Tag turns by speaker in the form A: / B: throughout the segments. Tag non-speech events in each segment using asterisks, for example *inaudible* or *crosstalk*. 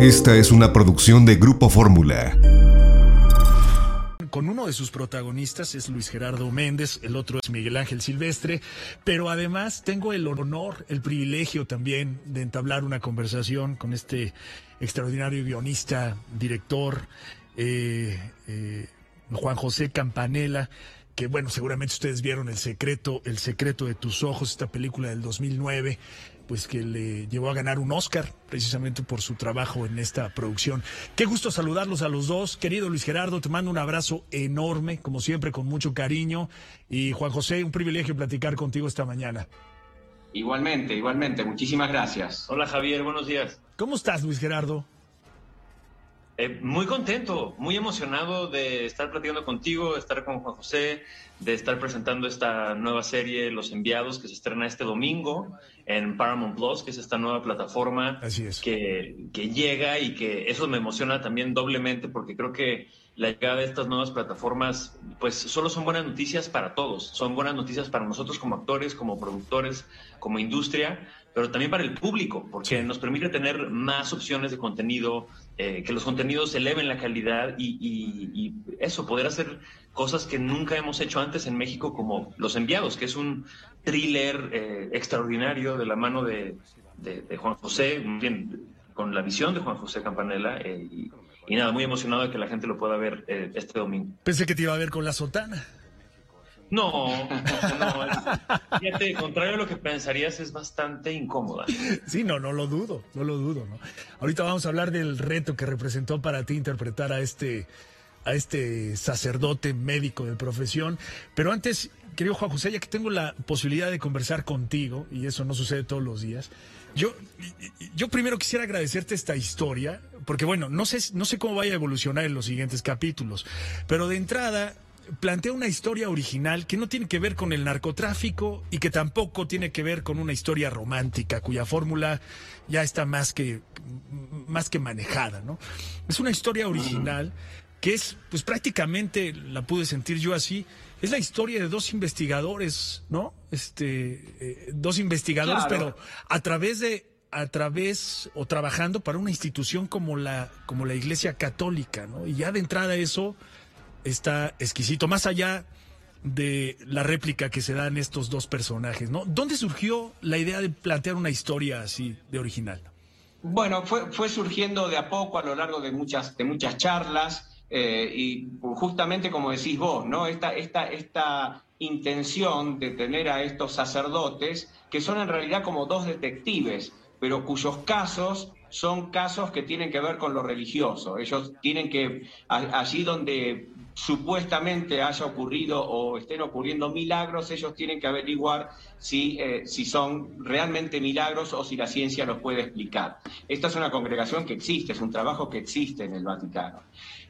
A: Esta es una producción de Grupo Fórmula.
B: Con uno de sus protagonistas es Luis Gerardo Méndez, el otro es Miguel Ángel Silvestre, pero además tengo el honor, el privilegio también de entablar una conversación con este extraordinario guionista, director, eh, eh, Juan José Campanella, que bueno, seguramente ustedes vieron El secreto, El secreto de tus ojos, esta película del 2009, pues que le llevó a ganar un Oscar precisamente por su trabajo en esta producción. Qué gusto saludarlos a los dos. Querido Luis Gerardo, te mando un abrazo enorme, como siempre, con mucho cariño. Y Juan José, un privilegio platicar contigo esta mañana.
C: Igualmente, igualmente. Muchísimas gracias.
D: Hola Javier, buenos días.
B: ¿Cómo estás, Luis Gerardo?
D: Eh, muy contento, muy emocionado de estar platicando contigo, de estar con Juan José, de estar presentando esta nueva serie Los Enviados que se estrena este domingo en Paramount Plus, que es esta nueva plataforma Que, que llega y que eso me emociona también doblemente porque creo que la llegada de estas nuevas plataformas, pues solo son buenas noticias para todos. Son buenas noticias para nosotros como actores, como productores, como industria, pero también para el público, porque nos permite tener más opciones de contenido, eh, que los contenidos eleven la calidad y, eso, poder hacer cosas que nunca hemos hecho antes en México, como Los Enviados, que es un thriller eh, extraordinario de la mano de, Juan José, bien, con la visión de Juan José Campanella. Eh, y, nada, muy emocionado de que la gente lo pueda ver este domingo.
B: Pensé que te iba a ver con la sotana.
D: No, no, fíjate, contrario a lo que pensarías, es bastante incómoda.
B: Sí, no, no lo dudo, no lo dudo, ¿no? Ahorita vamos a hablar del reto que representó para ti interpretar a este, a este sacerdote médico de profesión, pero antes, querido Juan José, ya que tengo la posibilidad de conversar contigo, y eso no sucede todos los días, yo, yo primero quisiera agradecerte esta historia, porque bueno, no sé, no sé cómo vaya a evolucionar en los siguientes capítulos, pero de entrada plantea una historia original que no tiene que ver con el narcotráfico y que tampoco tiene que ver con una historia romántica cuya fórmula ya está más que más que manejada, ¿no? Es una historia original que es pues prácticamente la pude sentir yo así, es la historia de dos investigadores, ¿no? Este eh, dos investigadores, pero a través de a través o trabajando para una institución como la como la Iglesia Católica, ¿no? Y ya de entrada eso está exquisito, más allá de la réplica que se dan estos dos personajes, ¿no? ¿Dónde surgió la idea de plantear una historia así de original?
C: Bueno, fue, fue surgiendo de a poco a lo largo de muchas, de muchas charlas eh, y justamente como decís vos, ¿no? Esta, esta, esta intención de tener a estos sacerdotes que son en realidad como dos detectives, pero cuyos casos son casos que tienen que ver con lo religioso. Ellos tienen que, allí donde supuestamente haya ocurrido o estén ocurriendo milagros, ellos tienen que averiguar si, eh, si son realmente milagros o si la ciencia los puede explicar. Esta es una congregación que existe, es un trabajo que existe en el Vaticano.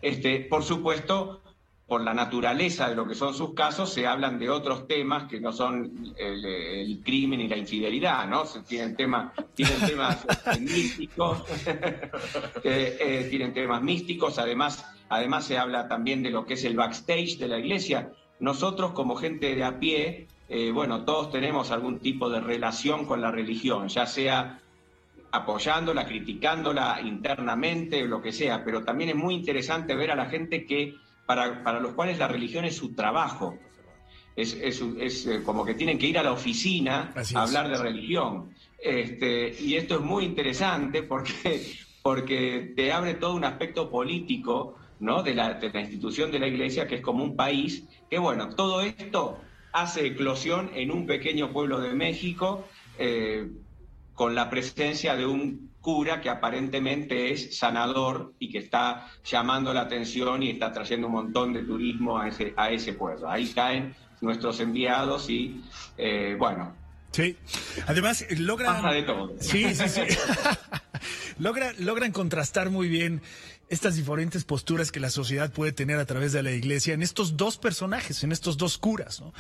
C: Este, por supuesto, por la naturaleza de lo que son sus casos, se hablan de otros temas que no son el, crimen y la infidelidad, ¿no? Tienen, temas tienen temas este, místicos, *laughs* eh, tienen temas místicos, además Además se habla también de lo que es el backstage de la iglesia. Nosotros como gente de a pie, eh, bueno, todos tenemos algún tipo de relación con la religión, ya sea apoyándola, criticándola internamente, lo que sea, pero también es muy interesante ver a la gente que, para, para los cuales la religión es su trabajo. Es, es, eh, como que tienen que ir a la oficina a hablar de religión. Este, y esto es muy interesante porque, *laughs* porque te abre todo un aspecto político ¿no? de, la, institución de la Iglesia, que es como un país, que bueno, todo esto hace eclosión en un pequeño pueblo de México, eh, con la presencia de un cura que aparentemente es sanador y que está llamando la atención y está trayendo un montón de turismo a ese, a ese pueblo. Ahí caen nuestros enviados y, eh, bueno.
B: Sí, además logran...
C: Pasa de todo.
B: Sí, sí, sí. *laughs* *laughs* Logra, logran contrastar muy bien estas diferentes posturas que la sociedad puede tener a través de la iglesia en estos dos personajes, en estos dos curas. ¿no?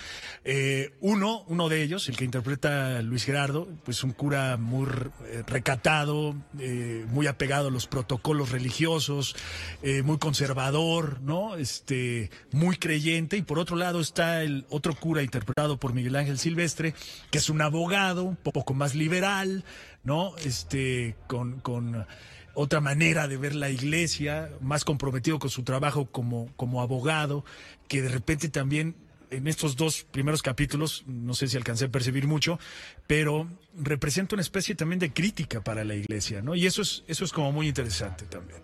B: Eh, uno, uno de ellos, el que interpreta Luis Gerardo, pues un cura muy eh, recatado, eh, muy apegado a los protocolos religiosos, muy conservador, ¿no? Este, muy creyente. Y por otro lado está el otro cura interpretado por Miguel Ángel Silvestre, que es un abogado un poco más liberal, ¿no? Este, con, con otra manera de ver la iglesia, más comprometido con su trabajo como, como abogado, que de repente también en estos dos primeros capítulos, no sé si alcancé a percibir mucho, pero representa una especie también de crítica para la iglesia, ¿no? Y eso es, eso es como muy interesante también.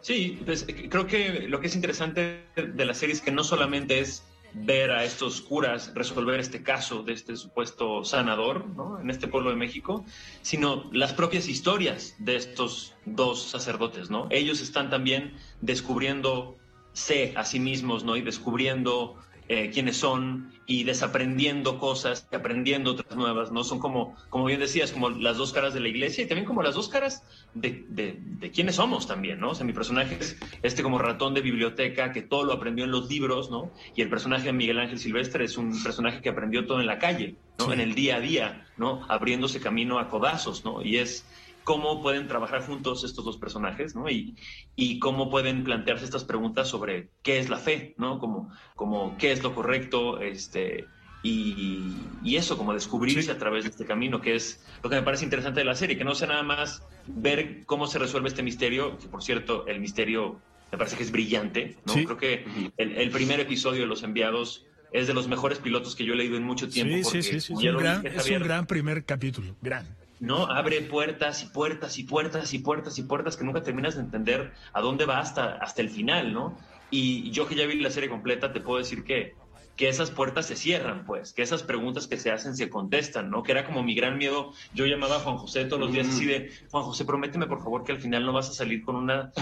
D: Sí, pues creo que lo que es interesante de la serie es que no solamente es ver a estos curas resolver este caso de este supuesto sanador ¿no? en este pueblo de México, sino las propias historias de estos dos sacerdotes, ¿no? Ellos están también descubriéndose a sí mismos, ¿no? Y descubriendo eh, quiénes son y desaprendiendo cosas y aprendiendo otras nuevas, ¿no? Son como, como bien decías, como las dos caras de la iglesia y también como las dos caras de, de, quiénes somos también, ¿no? O sea, mi personaje es este como ratón de biblioteca que todo lo aprendió en los libros, ¿no? Y el personaje de Miguel Ángel Silvestre es un personaje que aprendió todo en la calle, ¿no? En el día a día, ¿no? Abriéndose camino a codazos, ¿no? Y es cómo pueden trabajar juntos estos dos personajes, ¿no? Y, y cómo pueden plantearse estas preguntas sobre qué es la fe, ¿no? Como, como qué es lo correcto, este, y, y eso, como descubrirse a través de este camino, que es lo que me parece interesante de la serie, que no sea nada más ver cómo se resuelve este misterio, que por cierto, el misterio me parece que es brillante, ¿no? Creo que el, el primer episodio de Los Enviados es de los mejores pilotos que yo he leído en mucho tiempo.
B: Sí, sí, sí, es, un gran, es un gran primer capítulo, gran.
D: ¿No? Abre puertas y puertas y puertas y puertas y puertas que nunca terminas de entender a dónde va hasta, hasta el final, ¿no? Y yo que ya vi la serie completa, te puedo decir que, que esas puertas se cierran, pues, que esas preguntas que se hacen se contestan, ¿no? Que era como mi gran miedo. Yo llamaba a Juan José todos los días así de, Juan José, prométeme por favor que al final no vas a salir con una,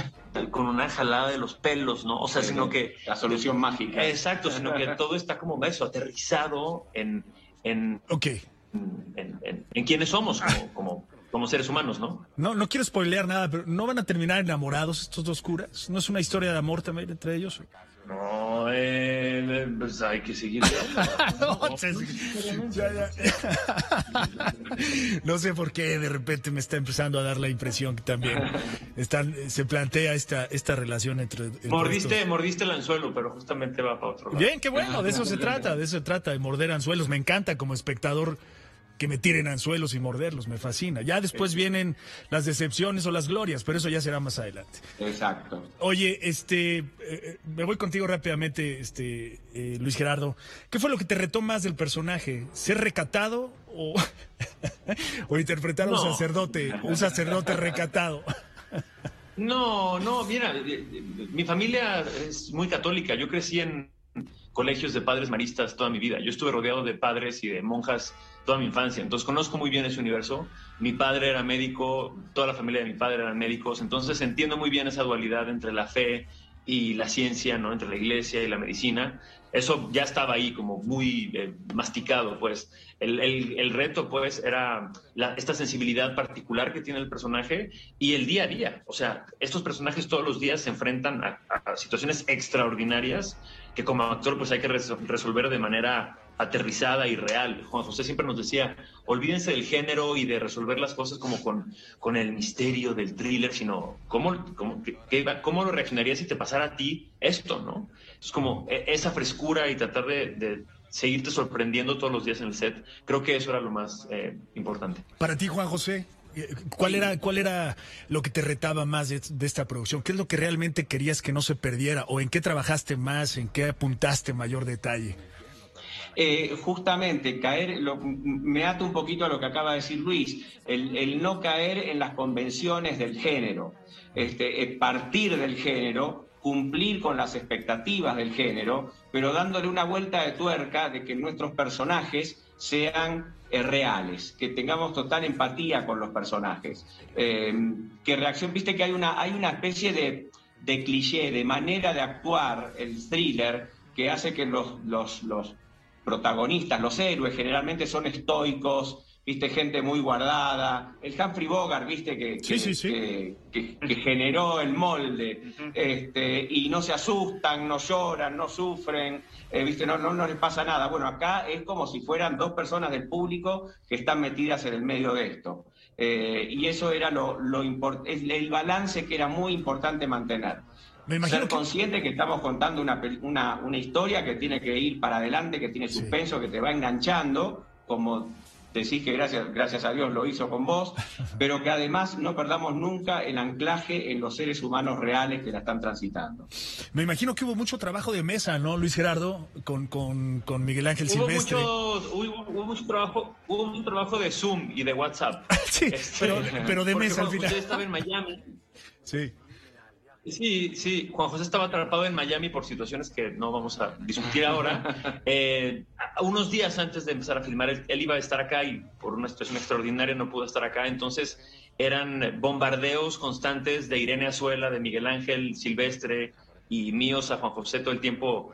D: con una jalada de los pelos, ¿no? O sea, sino que...
C: La solución mágica.
D: Exacto, sino que todo está como eso, aterrizado en... en
B: ok
D: en, quiénes somos como, como, seres humanos, ¿no?
B: No, no quiero spoilear nada, pero ¿no van a terminar enamorados estos dos curas? ¿No es una historia de amor también entre ellos?
D: No, eh, pues hay que seguir.
B: no, sé por qué de repente me está empezando a dar la impresión que también están, se plantea esta, esta relación entre.
D: mordiste, mordiste el anzuelo, pero justamente va para otro lado.
B: Bien, qué bueno, de eso se trata, de eso se trata, de morder anzuelos. Me encanta como espectador que me tiren anzuelos y morderlos, me fascina. Ya después vienen las decepciones o las glorias, pero eso ya será más adelante.
C: Exacto.
B: Oye, este, eh, eh, me voy contigo rápidamente, este, eh, Luis Gerardo. ¿Qué fue lo que te retó más del personaje? ¿Ser recatado o, *laughs* o interpretar a un sacerdote, un sacerdote recatado?
D: No, no, mira, mi familia es muy católica. Yo crecí en colegios de padres maristas toda mi vida. Yo estuve rodeado de padres y de monjas toda mi infancia, entonces conozco muy bien ese universo. Mi padre era médico, toda la familia de mi padre eran médicos, entonces entiendo muy bien esa dualidad entre la fe y la ciencia, ¿no? Entre la iglesia y la medicina. Eso ya estaba ahí como muy eh, masticado, pues. El, el, reto, pues, era esta sensibilidad particular que tiene el personaje y el día a día. O sea, estos personajes todos los días se enfrentan a situaciones extraordinarias que como actor, pues, hay que resolver de manera aterrizada y real. Juan José siempre nos decía, olvídense del género y de resolver las cosas como con, con el misterio del thriller, sino cómo, cómo, cómo lo reaccionarías si te pasara a ti esto, ¿no? Es como e, esa frescura y tratar de, seguirte sorprendiendo todos los días en el set. Creo que eso era lo más eh, importante.
B: Para ti, Juan José, eh, ¿Cuál era, ¿Cuál era lo que te retaba más de, de, esta producción? ¿Qué es lo que realmente querías que no se perdiera? ¿O en qué trabajaste más? ¿En qué apuntaste mayor detalle?
C: Eh, justamente caer, me ato un poquito a lo que acaba de decir Luis, el, no caer en las convenciones del género, este, eh, partir del género, cumplir con las expectativas del género, pero dándole una vuelta de tuerca de que nuestros personajes sean eh, reales, que tengamos total empatía con los personajes, que reacción, viste que hay una, hay una especie de, de cliché, de manera de actuar el thriller que hace que los, los protagonistas, los héroes, generalmente son estoicos, viste, gente muy guardada. El Humphrey Bogart, viste, que, que, generó el molde, este, y no se asustan, no lloran, no sufren, eh, viste, no, no, no les pasa nada. Bueno, acá es como si fueran dos personas del público que están metidas en el medio de esto. Eh, y eso era lo, lo el balance que era muy importante mantener. Ser consciente que... estamos contando una, una, una, historia que tiene que ir para adelante, que tiene suspenso, que te va enganchando, como decís que gracias, gracias a Dios lo hizo con vos, *laughs* pero que además no perdamos nunca el anclaje en los seres humanos reales que la están transitando.
B: Me imagino que hubo mucho trabajo de mesa, ¿no, Luis Gerardo? Con, con, con Miguel Ángel
D: hubo
B: Silvestre.
D: Mucho, hubo, hubo, mucho trabajo, hubo mucho trabajo de Zoom y de WhatsApp. *laughs*
B: sí, este, pero, pero, de mesa al final.
D: Usted estaba en Miami.
B: Sí.
D: Sí, sí, Juan José estaba atrapado en Miami por situaciones que no vamos a discutir ahora. *laughs* Eh, unos días antes de empezar a filmar, él, él, iba a estar acá y por una situación extraordinaria no pudo estar acá. Entonces eran bombardeos constantes de Irene Azuela, de Miguel Ángel Silvestre y míos a Juan José todo el tiempo.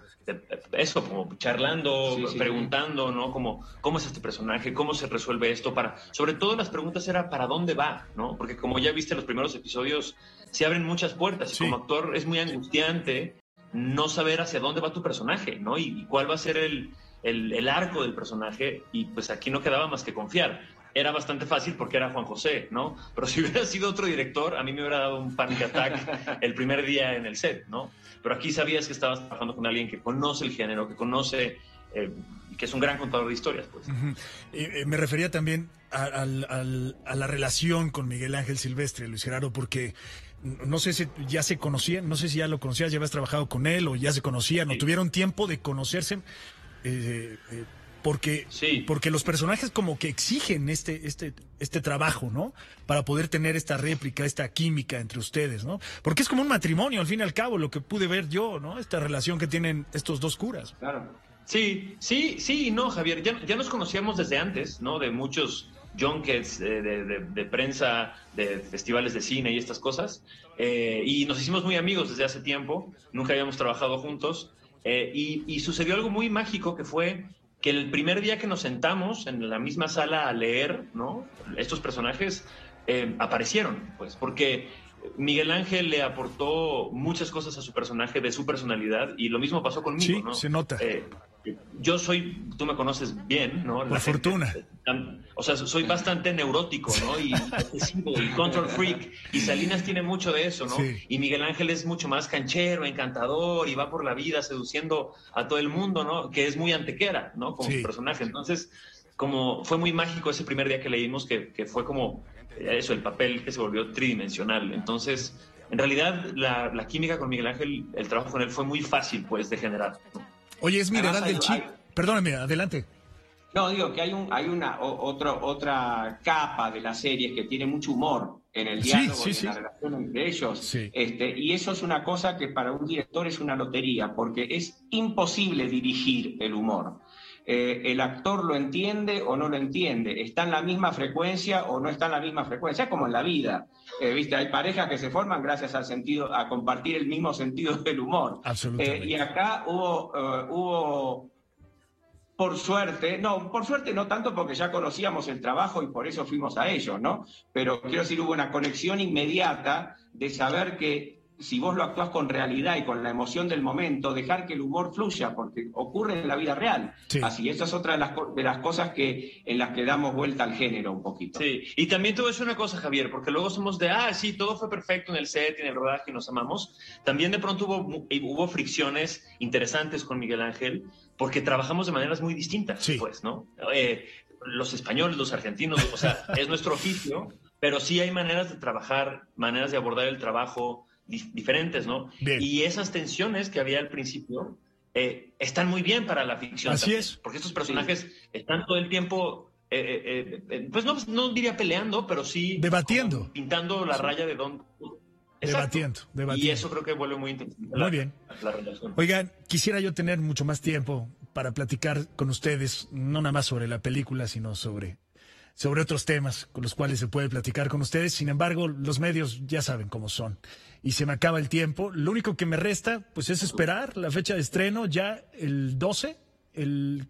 D: Eso, como charlando, sí, sí, preguntando, ¿no? Como, ¿cómo es este personaje? ¿Cómo se resuelve esto? Para, sobre todo las preguntas era ¿para dónde va? ¿no? Porque como ya viste en los primeros episodios, se abren muchas puertas. Y como actor es muy angustiante no saber hacia dónde va tu personaje, ¿no? Y, y cuál va a ser el, el, el, arco del personaje. Y pues aquí no quedaba más que confiar. Era bastante fácil porque era Juan José, ¿no? Pero si hubiera sido otro director, a mí me hubiera dado un panic attack *laughs* el primer día en el set, ¿no? Pero aquí sabías que estabas trabajando con alguien que conoce el género, que conoce, eh, que es un gran contador de historias, pues.
B: Uh -huh. eh, me refería también a, a, a, la relación con Miguel Ángel Silvestre, Luis Gerardo, porque no sé si ya se conocían, no sé si ya lo conocías, ya habías trabajado con él o ya se conocían, sí. o tuvieron tiempo de conocerse, eh, eh, porque,
D: sí.
B: porque los personajes como que exigen este, este, este trabajo, ¿no? Para poder tener esta réplica, esta química entre ustedes, ¿no? Porque es como un matrimonio, al fin y al cabo, lo que pude ver yo, ¿no? Esta relación que tienen estos dos curas.
D: Claro. Sí, sí, sí, no, Javier, ya, ya nos conocíamos desde antes, ¿no? De muchos junkets de, de, de, de, prensa, de festivales de cine y estas cosas. Eh, y nos hicimos muy amigos desde hace tiempo, nunca habíamos trabajado juntos. Eh, y, y, sucedió algo muy mágico que fue que el primer día que nos sentamos en la misma sala a leer, ¿no? Estos personajes eh, aparecieron, pues, porque Miguel Ángel le aportó muchas cosas a su personaje, de su personalidad, y lo mismo pasó conmigo,
B: sí,
D: ¿no?
B: se nota.
D: Eh, yo soy, tú me conoces bien, ¿no?
B: La Por fortuna.
D: O sea, soy bastante neurótico, ¿no? Y *laughs* y control freak. Y Salinas tiene mucho de eso, ¿no?
B: Sí.
D: Y Miguel Ángel es mucho más canchero, encantador, y va por la vida seduciendo a todo el mundo, ¿no? Que es muy antequera, ¿no? Como
B: sí.
D: su personaje. Entonces, como fue muy mágico ese primer día que leímos, que, que fue como eso, el papel que se volvió tridimensional. Entonces, en realidad, la, la química con Miguel Ángel, el trabajo con él fue muy fácil, pues, de generar. ¿no?
B: Oye, es Mineral del Chip. Perdóname, adelante.
C: No, digo que hay, un, hay una o, otro, otra capa de la serie que tiene mucho humor en el diálogo
B: sí, sí,
C: en
B: sí.
C: la relación entre ellos. Este, y eso es una cosa que para un director es una lotería, porque es imposible dirigir el humor. Eh, el actor lo entiende o no lo entiende, está en la misma frecuencia o no está en la misma frecuencia, es como en la vida. Eh, ¿viste? Hay parejas que se forman gracias al sentido, a compartir el mismo sentido *laughs* del humor.
B: Absolutamente.
C: Eh, y acá hubo, uh, hubo, por suerte, no, por suerte no tanto porque ya conocíamos el trabajo y por eso fuimos a ellos, ¿no? Pero quiero decir, hubo una conexión inmediata de saber que si vos lo actuás con realidad y con la emoción del momento, dejar que el humor fluya, porque ocurre en la vida real.
B: Sí.
C: Así, esa es otra de las, de las cosas que, en las que damos vuelta al género un poquito.
D: Sí, y también te voy a decir una cosa, Javier, porque luego somos de, ah, sí, todo fue perfecto en el set, en el rodaje, y nos amamos. También de pronto hubo, hubo fricciones interesantes con Miguel Ángel, porque trabajamos de maneras muy distintas,
B: sí.
D: pues, ¿no? Eh, los españoles, los argentinos, o sea, es nuestro oficio, pero sí hay maneras de trabajar, maneras de abordar el trabajo, diferentes, ¿no?
B: Bien.
D: Y esas tensiones que había al principio eh, están muy bien para la ficción.
B: Así
D: también,
B: es.
D: Porque estos personajes sí. están todo el tiempo, eh, eh, pues no, no, diría peleando, pero sí...
B: Debatiendo.
D: Pintando la
B: sí.
D: raya de dónde...
B: Debatiendo, debatiendo.
D: Y eso creo que vuelve muy interesante.
B: Muy
D: la,
B: bien.
D: La relación.
B: Oigan, quisiera yo tener mucho más tiempo para platicar con ustedes, no nada más sobre la película, sino sobre sobre otros temas con los cuales se puede platicar con ustedes. Sin embargo, los medios ya saben cómo son. Y se me acaba el tiempo. Lo único que me resta, pues, es esperar la fecha de estreno ya el 12. El,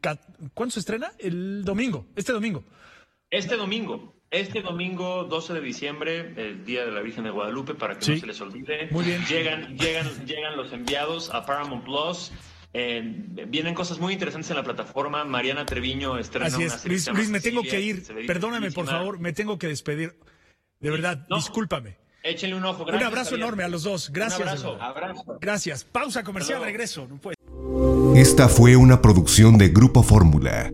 B: ¿Cuándo se estrena? El domingo, este domingo.
D: Este domingo. Este domingo 12 de diciembre, el Día de la Virgen de Guadalupe, para que
B: sí.
D: no se les olvide.
B: Muy bien.
D: Llegan, llegan, llegan los enviados a Paramount Plus. Eh, vienen cosas muy interesantes en la plataforma. Mariana Treviño estrena
B: Así es.
D: una serie
B: Luis, Luis me tengo que ir. Perdóname, por favor, me tengo que despedir. De verdad,
D: no,
B: discúlpame.
D: Échenle un ojo. Gracias,
B: un abrazo
D: Javier.
B: enorme a los dos. Gracias.
D: Un abrazo.
C: abrazo.
B: Gracias. Pausa comercial, regreso.
A: Esta fue una producción de Grupo Fórmula.